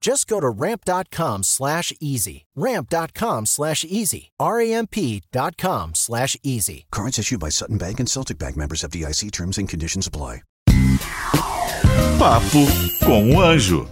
Just go to ramp.com slash easy. Ramp.com slash easy. R-A-M-P.com slash easy. Cards issued by Sutton Bank and Celtic Bank members of DIC terms and conditions apply. Papo com o Anjo.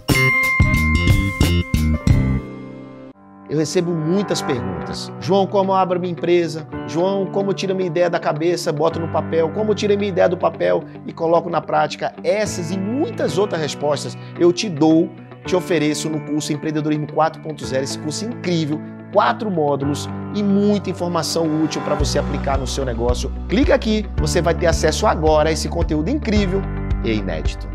Eu recebo muitas perguntas. João, como eu abro minha empresa? João, como eu tiro minha ideia da cabeça, boto no papel? Como eu tiro minha ideia do papel e coloco na prática? Essas e muitas outras respostas eu te dou, te ofereço no curso Empreendedorismo 4.0, esse curso incrível, quatro módulos e muita informação útil para você aplicar no seu negócio. Clica aqui, você vai ter acesso agora a esse conteúdo incrível e inédito.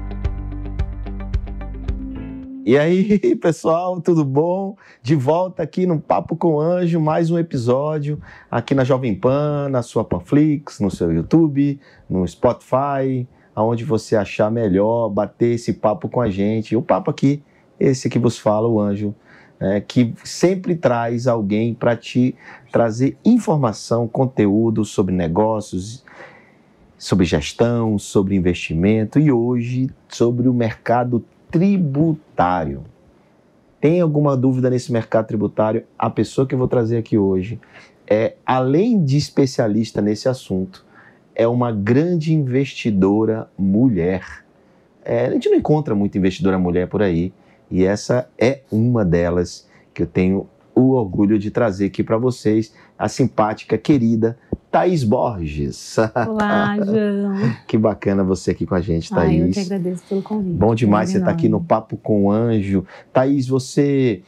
E aí, pessoal, tudo bom? De volta aqui no Papo com Anjo, mais um episódio aqui na Jovem Pan, na sua Panflix, no seu YouTube, no Spotify, aonde você achar melhor bater esse papo com a gente. O papo aqui, esse que vos fala, o Anjo, né, que sempre traz alguém para te trazer informação, conteúdo sobre negócios, sobre gestão, sobre investimento e hoje sobre o mercado tributário. Tem alguma dúvida nesse mercado tributário? A pessoa que eu vou trazer aqui hoje é, além de especialista nesse assunto, é uma grande investidora mulher. É, a gente não encontra muita investidora mulher por aí e essa é uma delas que eu tenho o orgulho de trazer aqui para vocês, a simpática, querida Thaís Borges. Olá, João. que bacana você aqui com a gente, Thaís. Ai, eu que agradeço pelo convite. Bom demais você estar tá aqui no Papo com o Anjo. Thaís, você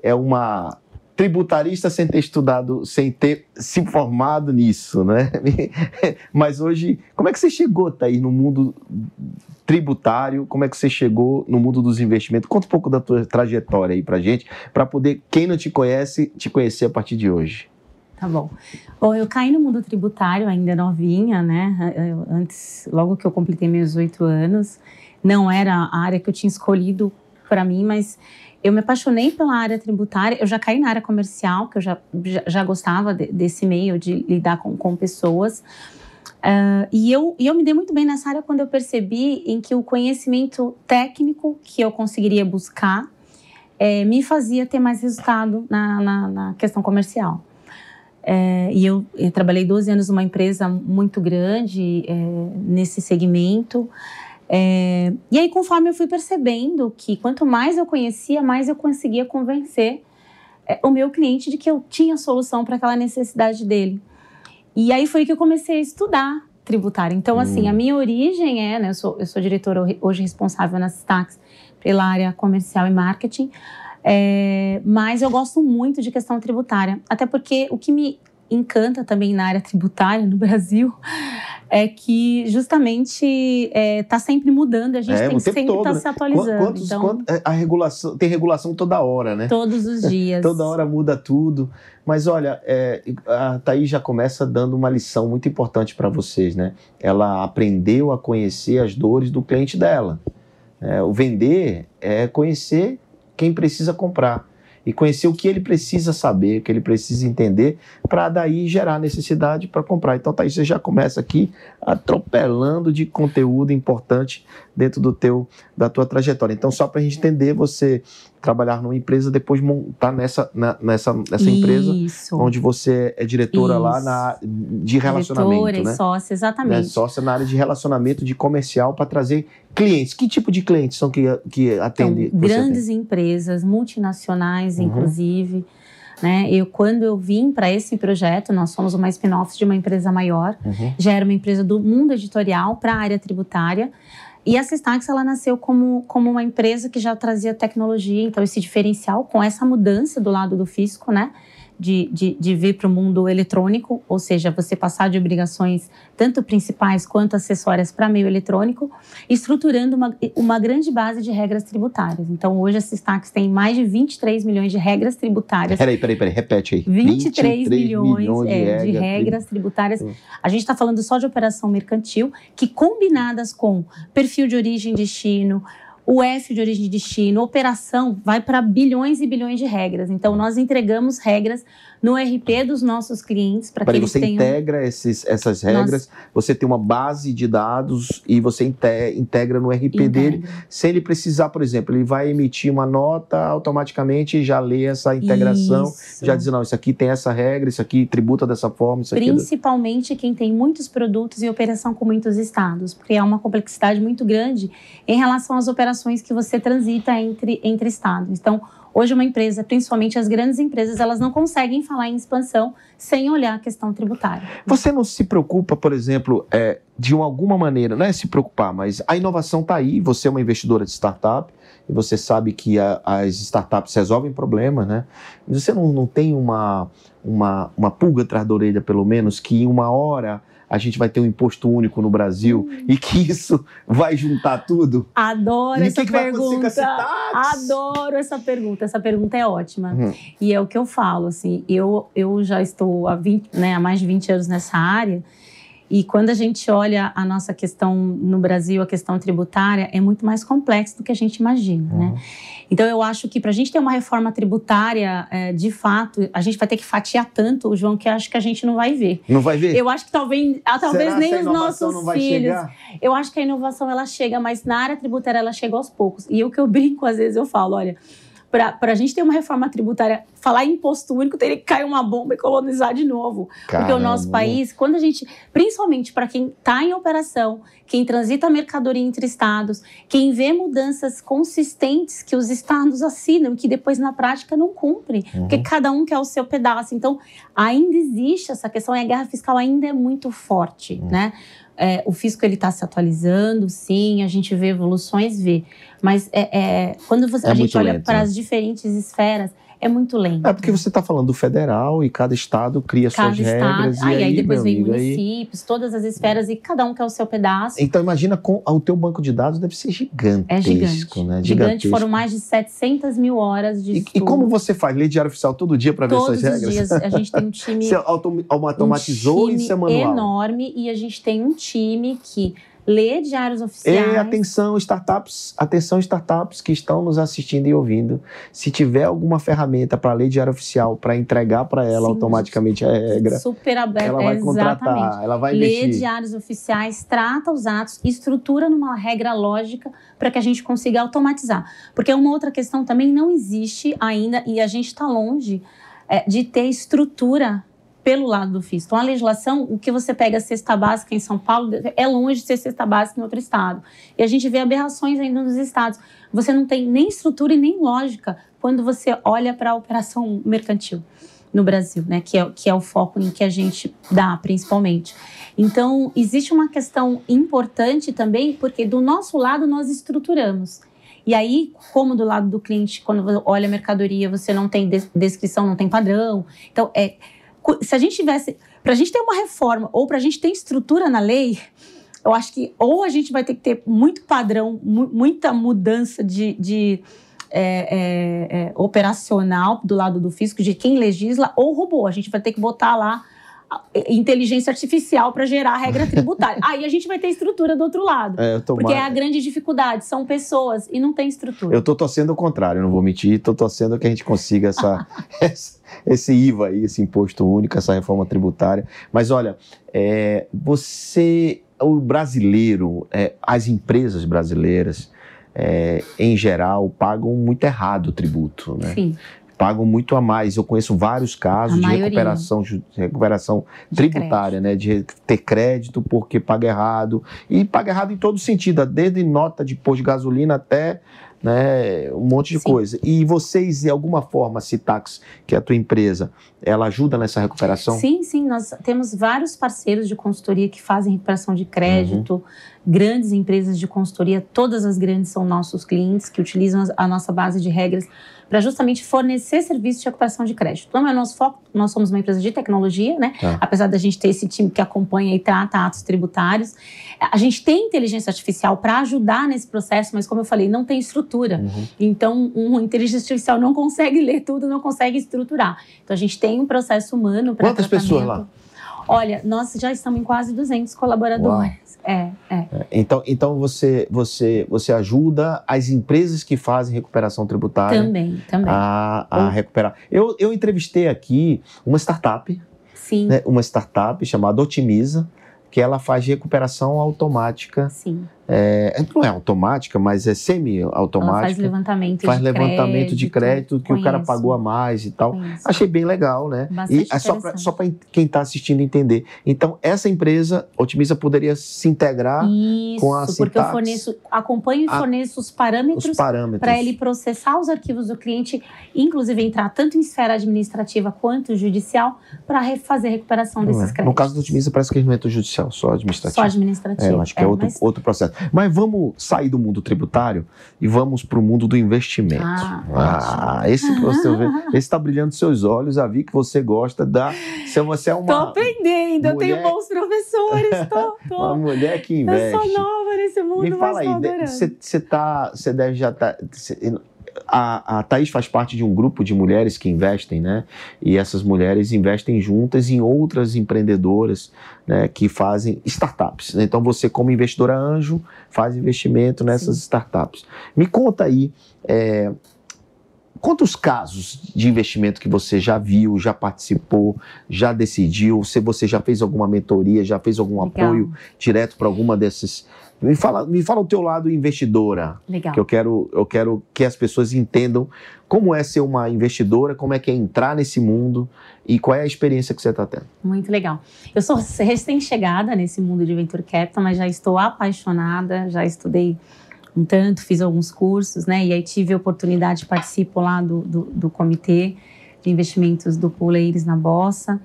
é uma tributarista sem ter estudado, sem ter se formado nisso, né? Mas hoje, como é que você chegou, Thaís, no mundo tributário? Como é que você chegou no mundo dos investimentos? Conta um pouco da tua trajetória aí pra gente, para poder, quem não te conhece, te conhecer a partir de hoje. Tá bom. Bom, eu caí no mundo tributário ainda novinha, né? Eu, antes, logo que eu completei meus oito anos, não era a área que eu tinha escolhido para mim, mas eu me apaixonei pela área tributária. Eu já caí na área comercial, que eu já, já, gostava de, desse meio de lidar com, com pessoas. Uh, e, eu, e eu me dei muito bem nessa área quando eu percebi em que o conhecimento técnico que eu conseguiria buscar é, me fazia ter mais resultado na, na, na questão comercial. É, e eu, eu, trabalhei 12 anos numa empresa muito grande é, nesse segmento. É, e aí, conforme eu fui percebendo que quanto mais eu conhecia, mais eu conseguia convencer é, o meu cliente de que eu tinha solução para aquela necessidade dele. E aí foi que eu comecei a estudar tributário. Então, assim, hum. a minha origem é, né, eu sou, eu sou diretora hoje responsável na Stax pela área comercial e marketing, é, mas eu gosto muito de questão tributária, até porque o que me encanta também na área tributária no Brasil é que justamente está é, tá sempre mudando, a gente é, tem que sempre estar tá né? se atualizando. Quantos, então, quantos, é, a regulação, tem regulação toda hora, né? Todos os dias. toda hora muda tudo. Mas olha, é, a Thaís já começa dando uma lição muito importante para vocês, né? Ela aprendeu a conhecer as dores do cliente dela. É, o vender é conhecer quem precisa comprar e conhecer o que ele precisa saber, o que ele precisa entender, para daí gerar necessidade para comprar. Então, Thaís, você já começa aqui atropelando de conteúdo importante dentro do teu, da tua trajetória. Então, só para a gente entender, você trabalhar numa empresa, depois montar nessa, na, nessa, nessa empresa, onde você é diretora Isso. lá na, de relacionamento. Diretora né? e sócia, exatamente. Né? Sócia na área de relacionamento, de comercial, para trazer clientes. Que tipo de clientes são que, que atende? Então, grandes atende? empresas, multinacionais, uhum. inclusive. Né? Eu, quando eu vim para esse projeto, nós somos uma spin-off de uma empresa maior, uhum. já era uma empresa do mundo editorial para a área tributária. E a Sistax, ela nasceu como, como uma empresa que já trazia tecnologia, então esse diferencial com essa mudança do lado do fisco, né? De, de, de vir para o mundo eletrônico, ou seja, você passar de obrigações tanto principais quanto acessórias para meio eletrônico, estruturando uma, uma grande base de regras tributárias. Então, hoje a Sistax tem mais de 23 milhões de regras tributárias. Peraí, peraí, peraí, repete aí. 23, 23 milhões, milhões de, é, de regras tributárias. A gente está falando só de operação mercantil, que combinadas com perfil de origem e destino, o F de origem e destino, operação, vai para bilhões e bilhões de regras. Então, nós entregamos regras no RP dos nossos clientes para que eles você tenham... integra esses, essas regras, Nós... você tem uma base de dados e você integra no RP integra. dele, sem ele precisar, por exemplo, ele vai emitir uma nota automaticamente e já lê essa integração, isso. já diz, não, isso aqui tem essa regra, isso aqui tributa dessa forma, isso Principalmente aqui... quem tem muitos produtos e operação com muitos estados, porque há uma complexidade muito grande em relação às operações que você transita entre, entre estados. Então, Hoje, uma empresa, principalmente as grandes empresas, elas não conseguem falar em expansão sem olhar a questão tributária. Você não se preocupa, por exemplo, é, de alguma maneira, não é se preocupar, mas a inovação está aí, você é uma investidora de startup, e você sabe que a, as startups resolvem problemas, né? Você não, não tem uma, uma, uma pulga atrás da orelha, pelo menos, que em uma hora a gente vai ter um imposto único no Brasil hum. e que isso vai juntar tudo? Adoro e essa que pergunta. Que Adoro essa pergunta. Essa pergunta é ótima. Uhum. E é o que eu falo, assim, eu, eu já estou há, 20, né, há mais de 20 anos nessa área e quando a gente olha a nossa questão no Brasil, a questão tributária, é muito mais complexo do que a gente imagina, né? uhum. né? Então, eu acho que para a gente ter uma reforma tributária, é, de fato, a gente vai ter que fatiar tanto, João, que acho que a gente não vai ver. Não vai ver? Eu acho que talvez, ah, talvez nem os nossos filhos. Chegar? Eu acho que a inovação ela chega, mas na área tributária ela chega aos poucos. E o que eu brinco, às vezes, eu falo, olha para a gente ter uma reforma tributária, falar em imposto único, teria que cair uma bomba e colonizar de novo. Caramba. Porque o nosso país, quando a gente, principalmente para quem está em operação, quem transita mercadoria entre estados, quem vê mudanças consistentes que os estados assinam, que depois na prática não cumprem, uhum. porque cada um quer o seu pedaço. Então, ainda existe essa questão e a guerra fiscal ainda é muito forte, uhum. né? É, o fisco ele está se atualizando, sim, a gente vê evoluções, vê. Mas é, é quando você, é a gente olha para né? as diferentes esferas, é muito lento. É porque você está falando do federal e cada estado cria cada suas estado, regras. Aí, e aí, depois vem amigo, municípios, aí... todas as esferas e cada um quer o seu pedaço. Então imagina com o teu banco de dados deve ser gigantesco, é gigante. né? Gigante. Gigantesco. Foram mais de 700 mil horas de e, estudo. E como você faz? Lê diário oficial todo dia para ver suas regras? Todos os dias. A gente tem um time... você automatizou um time e isso é manual? enorme e a gente tem um time que Lê diários oficiais. E atenção, startups, atenção, startups que estão nos assistindo e ouvindo. Se tiver alguma ferramenta para ler diário oficial, para entregar para ela Sim, automaticamente a regra, super aberta, ela vai contratar, exatamente. ela vai investir. Lê diários oficiais, trata os atos, estrutura numa regra lógica para que a gente consiga automatizar. Porque uma outra questão também não existe ainda e a gente está longe é, de ter estrutura pelo lado do FIS. Então, a legislação, o que você pega cesta básica em São Paulo, é longe de ser cesta básica em outro estado. E a gente vê aberrações ainda nos estados. Você não tem nem estrutura e nem lógica quando você olha para a operação mercantil no Brasil, né? Que é, que é o foco em que a gente dá, principalmente. Então, existe uma questão importante também, porque do nosso lado nós estruturamos. E aí, como do lado do cliente, quando olha a mercadoria, você não tem descrição, não tem padrão. Então, é, se a gente tivesse. Para a gente ter uma reforma ou para a gente ter estrutura na lei, eu acho que ou a gente vai ter que ter muito padrão, mu muita mudança de. de é, é, é, operacional do lado do fisco, de quem legisla, ou robô. A gente vai ter que botar lá inteligência artificial para gerar a regra tributária. Aí a gente vai ter estrutura do outro lado. É, porque é a grande dificuldade, são pessoas e não tem estrutura. Eu estou torcendo o contrário, não vou mentir, estou torcendo que a gente consiga essa, esse IVA aí, esse imposto único, essa reforma tributária. Mas olha, é, você, o brasileiro, é, as empresas brasileiras, é, em geral, pagam muito errado o tributo, né? Sim pagam muito a mais. Eu conheço vários casos de recuperação, recuperação de tributária, crédito. né? De ter crédito porque paga errado. E paga errado em todo sentido, desde nota de pôr de gasolina até né? Um monte de Sim. coisa. E vocês, de alguma forma, a Citax, que é a tua empresa, ela ajuda nessa recuperação? Sim, sim, nós temos vários parceiros de consultoria que fazem recuperação de crédito, grandes empresas de consultoria, todas as grandes são nossos clientes que utilizam a nossa base de regras para justamente fornecer serviços de recuperação de crédito. Não é nosso foco, nós somos uma empresa de tecnologia, né? Tá. Apesar da gente ter esse time que acompanha e trata atos tributários, a gente tem inteligência artificial para ajudar nesse processo, mas como eu falei, não tem estrutura. Uhum. Então, uma inteligência artificial não consegue ler tudo, não consegue estruturar. Então, a gente tem um processo humano para Quantas pessoas lá? Olha, nós já estamos em quase 200 colaboradores. É, é. Então, então você, você, você ajuda as empresas que fazem recuperação tributária Também, também. a, a recuperar. Eu, eu entrevistei aqui uma startup, sim, né, uma startup chamada Otimiza, que ela faz recuperação automática. sim. É, não é automática, mas é Ela faz semi-automática. levantamento Faz de levantamento de crédito que o cara Conheço, pagou a mais e tal. conheço. Achei bem legal, né? Bastante e é só para só pra quem está assistindo entender. Então, essa empresa, Otimiza, poderia se integrar Isso, com a porque eu forneço, acompanho e a- forneço os os parâmetros parâmetros. para ele processar os arquivos do cliente, inclusive entrar tanto em esfera administrativa quanto judicial, para fazer a recuperação Não desses é. créditos. No caso do Otimiza, parece que não entra judicial, só administrativo. Só administrativo. É, eu acho que é, outro, mas- outro processo. Mas vamos sair do mundo tributário e vamos para o mundo do investimento. Ah, esse você esse está brilhando seus olhos, já vi que você gosta da. Se você é uma, aprendendo, eu tenho mulher- bons professores, tô, tô. uma mulher que Eu investe. sou nova nesse mundo, Me fala aí, você você tá, você deve já tá, cê- a, a Thaís faz parte de um grupo de mulheres que investem, né? E essas mulheres investem juntas em outras empreendedoras, né? Que fazem startups. Então você, como investidora anjo, faz investimento nessas startups. Me conta aí, é, quantos casos de investimento que você já viu, já participou, já decidiu? Se você já fez alguma mentoria, já fez algum Legal. apoio direto para alguma desses. Me fala, me fala o teu lado investidora, Legal. que eu quero, eu quero que as pessoas entendam como é ser uma investidora, como é que é entrar nesse mundo e qual é a experiência que você está tendo. Muito legal. Eu sou recém-chegada nesse mundo de Venture Capital, mas já estou apaixonada, já estudei um tanto, fiz alguns cursos, né? E aí tive a oportunidade, participo lá do, do, do comitê de investimentos do Ladies na Bossa.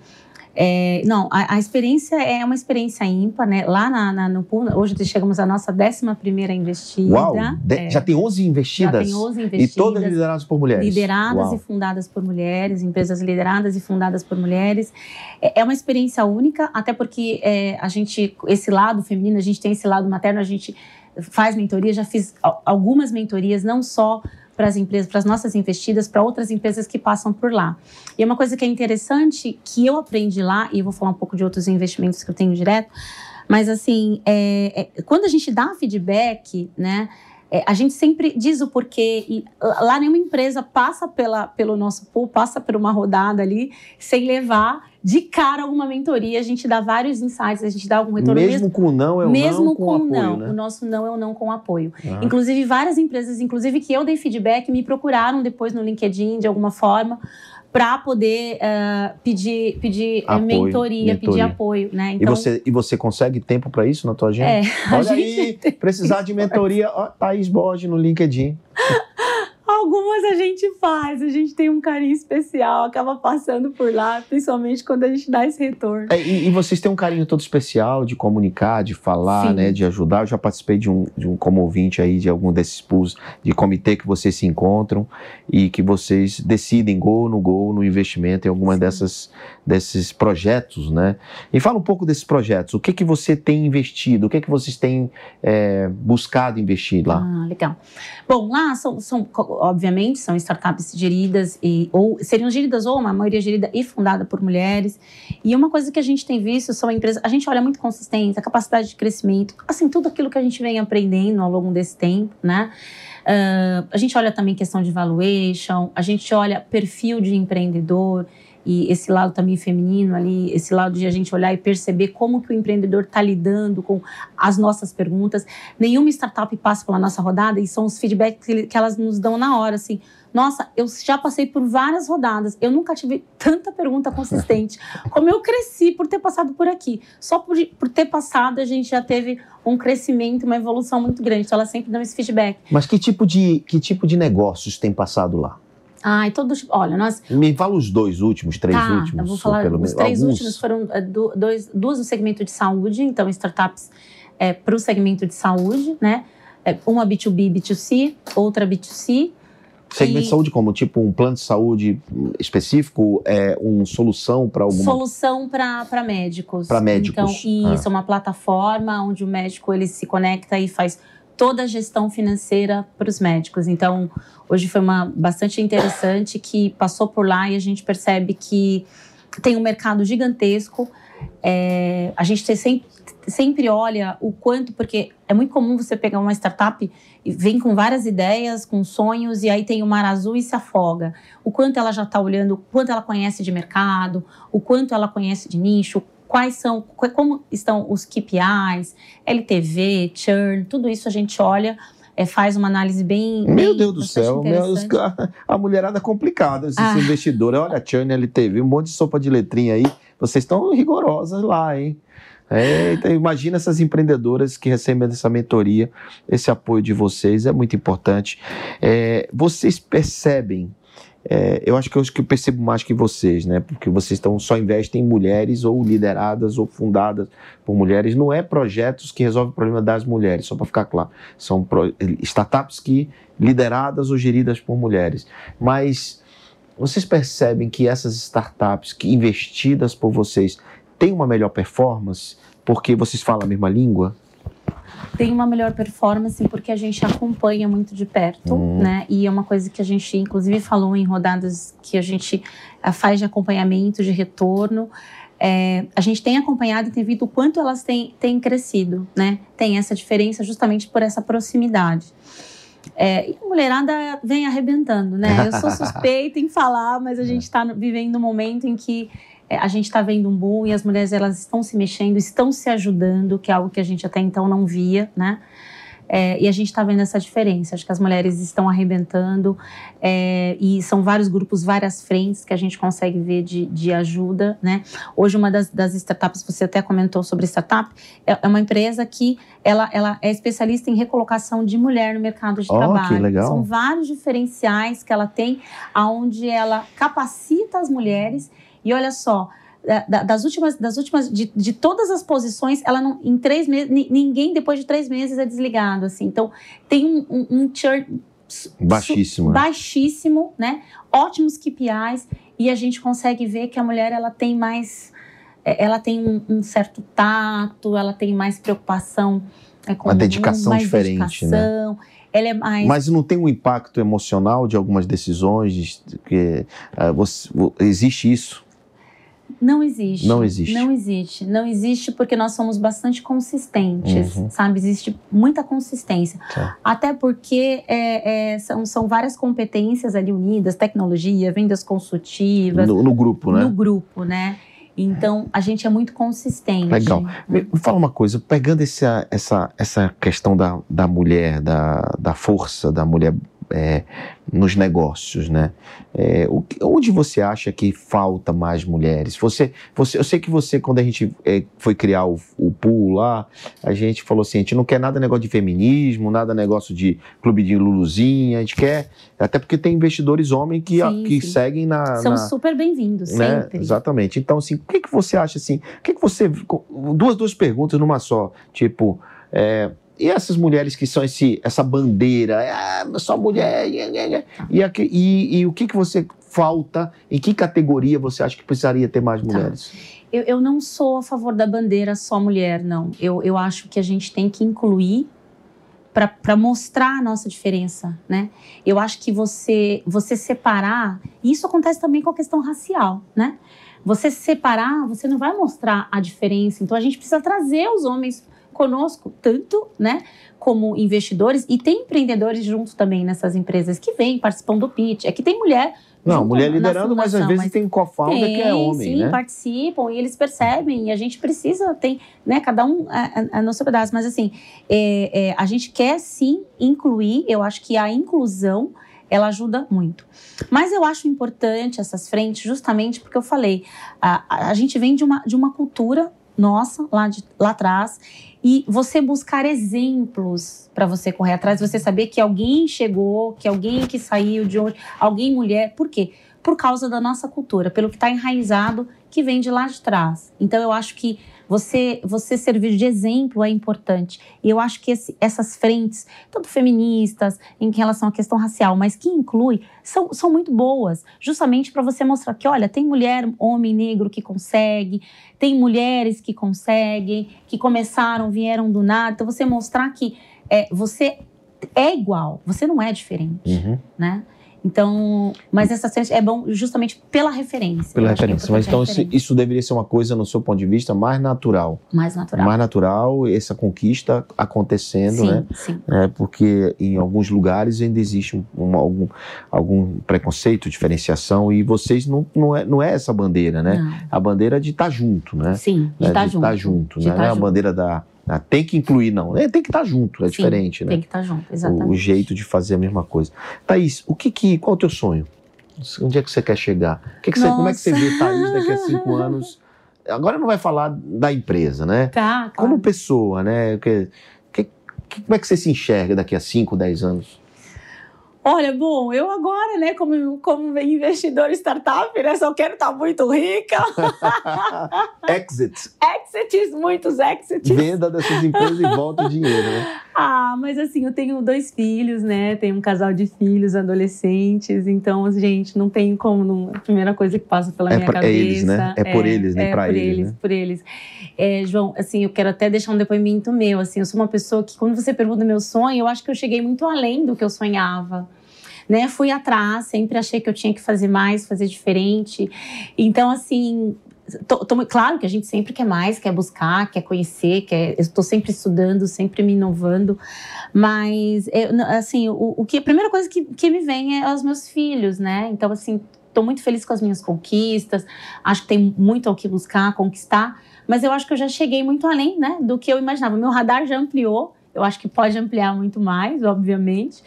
É, não, a, a experiência é uma experiência ímpar, né? Lá na, na- no Pool, hoje chegamos à nossa 11 primeira investida. Uau! de- É, já tem 11 já investidas? tem 11 e investidas. todas lideradas por mulheres. Lideradas Uau. e fundadas por mulheres, empresas lideradas e fundadas por mulheres. É é uma experiência única, até porque é, a gente, esse lado feminino, a gente tem esse lado materno, a gente faz mentoria, já fiz al- algumas mentorias, não só para as empresas, para as nossas investidas, para outras empresas que passam por lá. E é uma coisa que é interessante, que eu aprendi lá, e eu vou falar um pouco de outros investimentos que eu tenho direto, mas assim, é, é, quando a gente dá feedback, né, é, a gente sempre diz o porquê. E lá nenhuma empresa passa pela, pelo nosso pool, passa por uma rodada ali, sem levar de cara alguma mentoria. A gente dá vários insights, a gente dá algum retorno. Mesmo com não, é o mesmo não com, com apoio, não. né? O nosso não é o não com apoio. Ah. Inclusive, várias empresas, inclusive que eu dei feedback, me procuraram depois no LinkedIn, de alguma forma, para poder ah, pedir, pedir eh, Apoio, mentoria, pedir mentoria. apoio. Né? E, você, e você consegue tempo para isso na tua agenda? É, Olha gente aí, precisar de mentoria, ó, Thaís Borges no LinkedIn. Algumas a gente faz, a gente tem um carinho especial, acaba passando por lá, principalmente quando a gente dá esse retorno. É, e, e vocês têm um carinho todo especial de comunicar, de falar, Sim. né, de ajudar. Eu já participei de um, de um como ouvinte aí de algum desses pools de comitê que vocês se encontram e que vocês decidem gol no gol no investimento em alguma Sim. dessas desses projetos, né? E fala um pouco desses projetos. O que que você tem investido? O que que vocês têm é, buscado investir lá? Ah, legal. Bom, lá são, são, obviamente, são startups geridas e ou seriam geridas ou uma maioria gerida e fundada por mulheres. E uma coisa que a gente tem visto são empresas, a gente olha muito consistência, capacidade de crescimento, assim tudo aquilo que a gente vem aprendendo ao longo desse tempo, né? Ah, a gente olha também questão de valuation, a gente olha perfil de empreendedor. E esse lado também feminino ali, esse lado de a gente olhar e perceber como que o empreendedor está lidando com as nossas perguntas. Nenhuma startup passa pela nossa rodada e são os feedbacks que, elas nos dão na hora, assim. Nossa, eu já passei por várias rodadas. Eu nunca tive tanta pergunta consistente. Como eu cresci por ter passado por aqui. Só por, por ter passado, a gente já teve um crescimento, uma evolução muito grande. Então, ela sempre dá esse feedback. Mas que tipo de, que tipo de negócios tem passado lá? Ai, todos. Olha, nós. Me fala os dois últimos, três tá, últimos. Eu vou falar. Pelo os três alguns... últimos foram é, dois, duas no segmento de saúde, então startups é, para o segmento de saúde, né? É, uma B2B, B2C, outra B2C. Segmento e... de saúde como? Tipo um plano de saúde específico? É uma solução para alguma... Solução para médicos. Para médicos. Então, isso, ah. é uma plataforma onde o médico ele se conecta e faz toda a gestão financeira para os médicos. Então, hoje foi uma bastante interessante que passou por lá e a gente percebe que tem um mercado gigantesco. É, a gente sempre, sempre olha o quanto, porque é muito comum você pegar uma startup e vem com várias ideias, com sonhos, e aí tem o mar azul e se afoga. O quanto ela já está olhando, o quanto ela conhece de mercado, o quanto ela conhece de nicho, quais são, como estão os KPIs, LTV, churn, tudo isso a gente olha, é, faz uma análise bem. Meu bem, Deus do céu, meus, a mulherada é complicada, esses ah. investidores. Olha, churn, LTV, um monte de sopa de letrinha aí. Vocês estão rigorosas lá, hein? É, então imagina essas empreendedoras que recebem essa mentoria, esse apoio de vocês é muito importante. É, vocês percebem é, eu acho que eu, acho que eu percebo mais que vocês, né? Porque vocês estão só investem em mulheres ou lideradas ou fundadas por mulheres. Não é projetos que resolvem o problema das mulheres, só para ficar claro. São pro, startups que lideradas ou geridas por mulheres. Mas vocês percebem que essas startups que investidas por vocês têm uma melhor performance porque vocês falam a mesma língua? Tem uma melhor performance porque a gente acompanha muito de perto, uhum. né? E é uma coisa que a gente, inclusive, falou em rodadas que a gente eh, faz de acompanhamento, de retorno. É, a gente tem acompanhado e tem visto o quanto elas têm, têm crescido, né? Tem essa diferença justamente por essa proximidade. É, e a mulherada vem arrebentando, né? Eu sou suspeita em falar, mas a gente está vivendo um momento em que é, a gente está vendo um boom e as mulheres elas estão se mexendo, estão se ajudando, que é algo que a gente até então não via, né? É, e a gente está vendo essa diferença. Acho que as mulheres estão arrebentando é, e são vários grupos, várias frentes que a gente consegue ver de, de ajuda. Né? Hoje, uma das, das, startups, você até comentou sobre startup, é, é, uma empresa que ela, ela é especialista em recolocação de mulher no mercado de oh, trabalho. Que legal. São vários diferenciais que ela tem, aonde ela capacita as mulheres e olha só, das últimas, das últimas de, de todas as posições, ela não, em três meses, ninguém depois de três meses é desligado, assim. Então, tem um, um, um churn baixíssimo, baixíssimo, né? Ótimos KPIs e a gente consegue ver que a mulher ela tem mais, é, ela tem um, um certo tato, ela tem mais preocupação é, com uma dedicação mais diferente, né? dedicação, né? ela é mais. Mas não tem um impacto emocional de algumas decisões? Que, uh, você, existe isso? Não existe. Não existe. Não existe. Não existe porque nós somos bastante consistentes, uhum. sabe? Existe muita consistência. Tá. Até porque é, é, são, são várias competências ali unidas, tecnologia, vendas consultivas. No, no grupo, né? No grupo, né? Então, a gente é muito consistente. Legal. Me fala uma coisa, pegando essa, essa, essa questão da, da mulher, da, da força da mulher é, nos negócios, né? É, o, onde você acha que falta mais mulheres? Você, você, eu sei que você, quando a gente é, foi criar o, o pool lá, a gente falou assim, a gente não quer nada negócio de feminismo, nada negócio de clube de Luluzinha, a gente quer, até porque tem investidores homens que, sim, que sim. seguem na... São na, super bem-vindos, né? sempre. Exatamente. Então, assim, o que, que você acha, assim, o que, que você... Duas, duas perguntas numa só, tipo... É, e essas mulheres que são esse, essa bandeira, ah, só mulher, e, aqui, e, e, o que, que você falta, em que categoria você acha que precisaria ter mais tá. mulheres? Tá. Eu, eu não sou a favor da bandeira só mulher, não. Eu, eu acho que a gente tem que incluir para mostrar a nossa diferença, né? Eu acho que você você separar, e isso acontece também com a questão racial, né? Você separar, você não vai mostrar a diferença. Então a gente precisa trazer os homens conosco, tanto, né, como investidores, e tem empreendedores juntos também nessas empresas que vêm, participam do pitch. É que tem mulher Não, junto mulher liderando, mas às vezes mas tem co-founder que é homem, sim, né? participam e eles percebem e a gente precisa, tem, né, cada um a, a, a no seu pedaço, mas assim, é, é, a gente quer sim incluir, eu acho que a inclusão, ela ajuda muito. Mas eu acho importante essas frentes justamente porque eu falei, a, a gente vem de uma, de uma cultura nossa, lá, de, lá atrás, e você buscar exemplos para você correr atrás, você saber que alguém chegou, que alguém que saiu de onde, alguém mulher, por quê? Por causa da nossa cultura, pelo que está enraizado, que vem de lá de trás. Então eu acho que você, você servir de exemplo é importante. E eu acho que esse, essas frentes, tanto feministas, em relação à questão racial, mas que inclui, são, são muito boas, justamente para você mostrar que, olha, tem mulher, homem negro que consegue, tem mulheres que conseguem, que começaram, vieram do nada. Então, você mostrar que é, você é igual, você não é diferente, Uhum. né? Então, mas essa é bom justamente pela referência. Pela é referência. Mas então referência. isso deveria ser uma coisa, no seu ponto de vista, mais natural. mais natural. Mais natural, essa conquista acontecendo, sim, né? sim. É, porque em alguns lugares ainda existe um- um- algum, algum preconceito, diferenciação, e vocês não, não, é, não é essa bandeira, né? Não. A bandeira de estar junto, né? Sim, de estar de junto. estar junto, De né? tá Não é a junto. bandeira da. Ah, tem que incluir, não. É, tem que estar junto, é Sim, diferente, né? Tem que estar junto, O, exatamente. o jeito de fazer a mesma coisa. Thaís, o que que, qual é o teu sonho? Onde é que você quer chegar? O que que você, como é que você vê Thaís daqui a cinco anos? Agora não vai falar da empresa, né? Tá, Como claro. pessoa, né? Que, como é que você se enxerga daqui a 5, 10 anos? Olha, bom, eu agora, né, como, como investidor startup, né, só quero estar muito rica. Exit. Exits, muitos exits. Venda dessas empresas e volta o dinheiro, né? Ah, mas assim, eu tenho dois filhos, né? Tenho um casal de filhos adolescentes, então, gente, não tem como. Não, a primeira coisa que passa pela É minha cabeça. eles, né? É por eles, nem é pra por eles, eles. né? Por eles. É, João, assim, eu quero até deixar um depoimento meu. Assim, eu sou uma pessoa que, quando você pergunta meu sonho, eu acho que eu cheguei muito além do que eu sonhava. Né, fui atrás, sempre achei que eu tinha que fazer mais, fazer diferente. Então, assim, tô, tô- claro que a gente sempre quer mais, quer buscar, quer conhecer, quer, estou sempre estudando, sempre me inovando, mas, eu, assim, o, o que, a primeira coisa que, que me vem é os meus filhos, né? Então, assim, estou muito feliz com as minhas conquistas, acho que tem muito ao que buscar, conquistar, mas eu acho que eu já cheguei muito além, né, do que eu imaginava. Meu radar já ampliou, eu acho que pode ampliar muito mais, obviamente,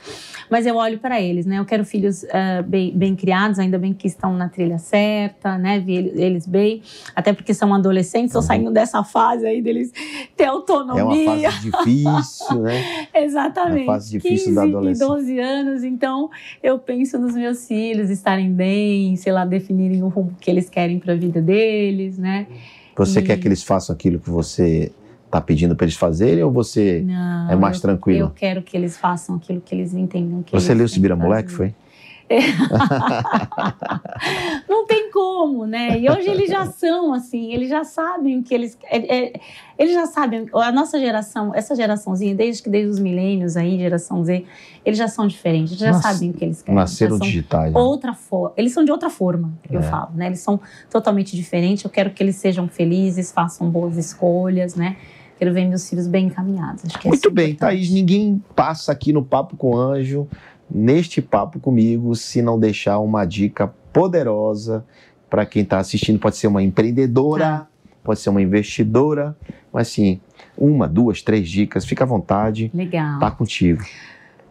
mas eu olho para eles, né? Eu quero filhos ah, bem, bem criados, ainda bem que estão na trilha certa, né? Vi ele- eles bem, até porque são adolescentes, estão saindo dessa fase aí deles ter É uma autonomia. fase difícil, né? Exatamente. É a fase difícil 15 da adolescência. e 12 anos, então eu penso nos meus filhos estarem bem, sei lá, definirem o rumo que eles querem para a vida deles, né? Você E- quer que eles façam aquilo que você está pedindo para eles fazerem ou você Não, é mais eu, tranquilo? Eu quero que eles façam aquilo que eles entendam que Você eles leu Sibira que Moleque, foi? Não tem como, né? E hoje eles já são assim, eles já sabem o que eles. é- é- eles já sabem, a nossa geração, essa geraçãozinha, desde que desde os milênios aí, geração Z, eles já são diferentes, eles já Nas- sabem o que eles querem. Nasceram digitais. né? outra forma. Eles são de outra forma, eu É. falo, né? Eles são totalmente diferentes. Eu quero que eles sejam felizes, façam boas escolhas, né? Quero ver meus filhos bem encaminhados. Acho que Muito isso é bem, importante. Thaís, ninguém passa aqui no Papo com Anjo, neste papo comigo, se não deixar uma dica poderosa para quem está assistindo. Pode ser uma empreendedora, Tá. pode ser uma investidora, mas sim, uma, duas, três dicas, fica à vontade, Legal. tá contigo.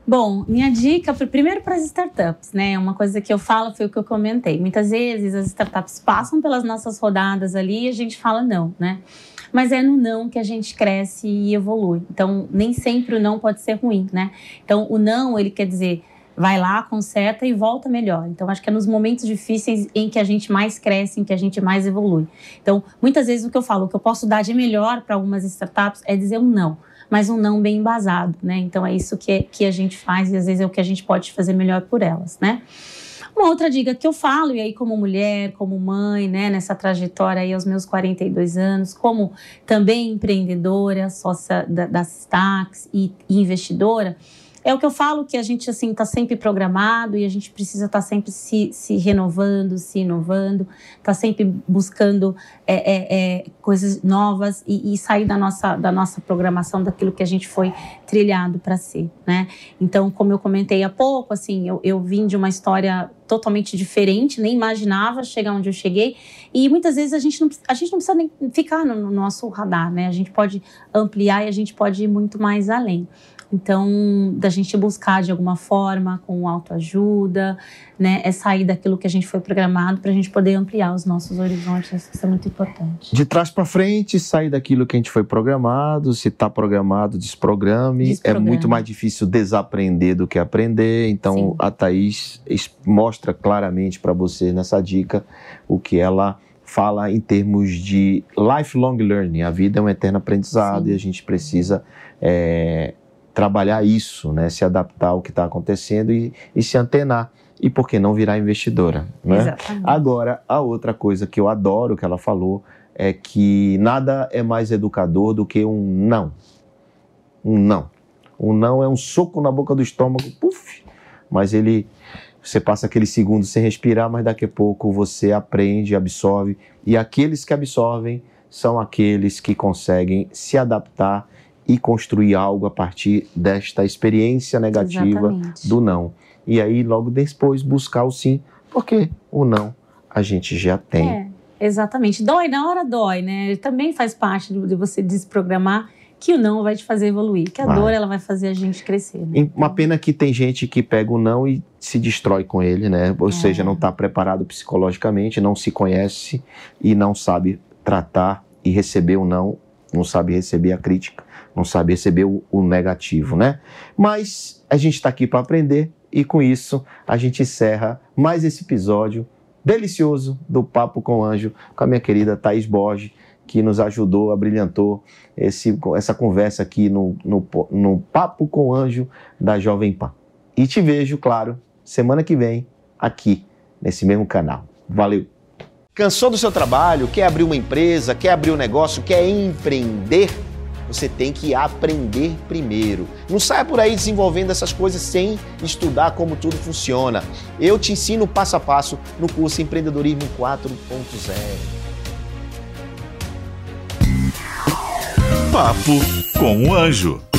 Bom, minha dica, primeiro para as startups, né? Uma coisa que eu falo foi o que eu comentei. Muitas vezes as startups passam pelas nossas rodadas ali e a gente fala não, né? Mas é no não que a gente cresce e evolui. Então, nem sempre o não pode ser ruim, né? Então, o não, ele quer dizer, vai lá, conserta e volta melhor. Então, acho que é nos momentos difíceis em que a gente mais cresce, em que a gente mais evolui. Então, muitas vezes o que eu falo, o que eu posso dar de melhor para algumas startups é dizer um não mas um não bem embasado, né? Então é isso que, que a gente faz e às vezes é o que a gente pode fazer melhor por elas, né? Uma outra dica que eu falo, e aí como mulher, como mãe, né, nessa trajetória aí aos meus 42 anos, como também empreendedora, sócia da, da Stax e, investidora, é o que eu falo que a gente assim está sempre programado e a gente precisa estar sempre se, se renovando, se inovando, tá sempre buscando é, é, é, coisas novas e, e sair da nossa, da nossa programação, daquilo que a gente foi trilhado para ser, né? Então, como eu comentei há pouco, assim, eu, eu vim de uma história totalmente diferente, nem imaginava chegar onde eu cheguei. E muitas vezes a gente não, a gente não precisa nem ficar no, no nosso radar, né? A gente pode ampliar e a gente pode ir muito mais além. Então, da gente buscar de alguma forma, com autoajuda, né, é sair daquilo que a gente foi programado para a gente poder ampliar os nossos horizontes. Isso é muito importante. De trás para frente, sair daquilo que a gente foi programado. Se está programado, desprograme. Desprograme. É muito mais difícil desaprender do que aprender. Então, Sim. a Thaís mostra claramente para você nessa dica o que ela fala em termos de lifelong learning. A vida é um eterno aprendizado Sim. e a gente precisa é, trabalhar isso, né? se adaptar ao que está acontecendo e, e, se antenar. E por que não virar investidora? Né? Exatamente. Agora, a outra coisa que eu adoro que ela falou é que nada é mais educador do que um não. Um não. Um não é um soco na boca do estômago, puf, mas ele você passa aquele segundo sem respirar, mas daqui a pouco você aprende, absorve, e aqueles que absorvem são aqueles que conseguem se adaptar e construir algo a partir desta experiência negativa Exatamente. do não. E aí, logo depois, buscar o sim, porque o não a gente já tem. É, exatamente. Dói, na hora dói, né? Também faz parte de você desprogramar que o não vai te fazer evoluir, que a vai. dor ela vai fazer a gente crescer. Né? Uma pena que tem gente que pega o não e se destrói com ele, né? Ou é. seja, não está preparado psicologicamente, não se conhece e não sabe tratar e receber o não, não sabe receber a crítica não sabe receber o, o negativo, né? Mas a gente está aqui para aprender e com isso a gente encerra mais esse episódio delicioso do Papo com Anjo com a minha querida Thaís Borges, que nos ajudou, abrilhantou esse, essa conversa aqui no, no, no Papo com Anjo da Jovem Pan. E te vejo, claro, semana que vem aqui nesse mesmo canal. Valeu! Cansou do seu trabalho? Quer abrir uma empresa? Quer abrir um negócio? Quer empreender? Você tem que aprender primeiro. Não saia por aí desenvolvendo essas coisas sem estudar como tudo funciona. Eu te ensino passo a passo no curso Empreendedorismo 4.0. Papo com o Anjo.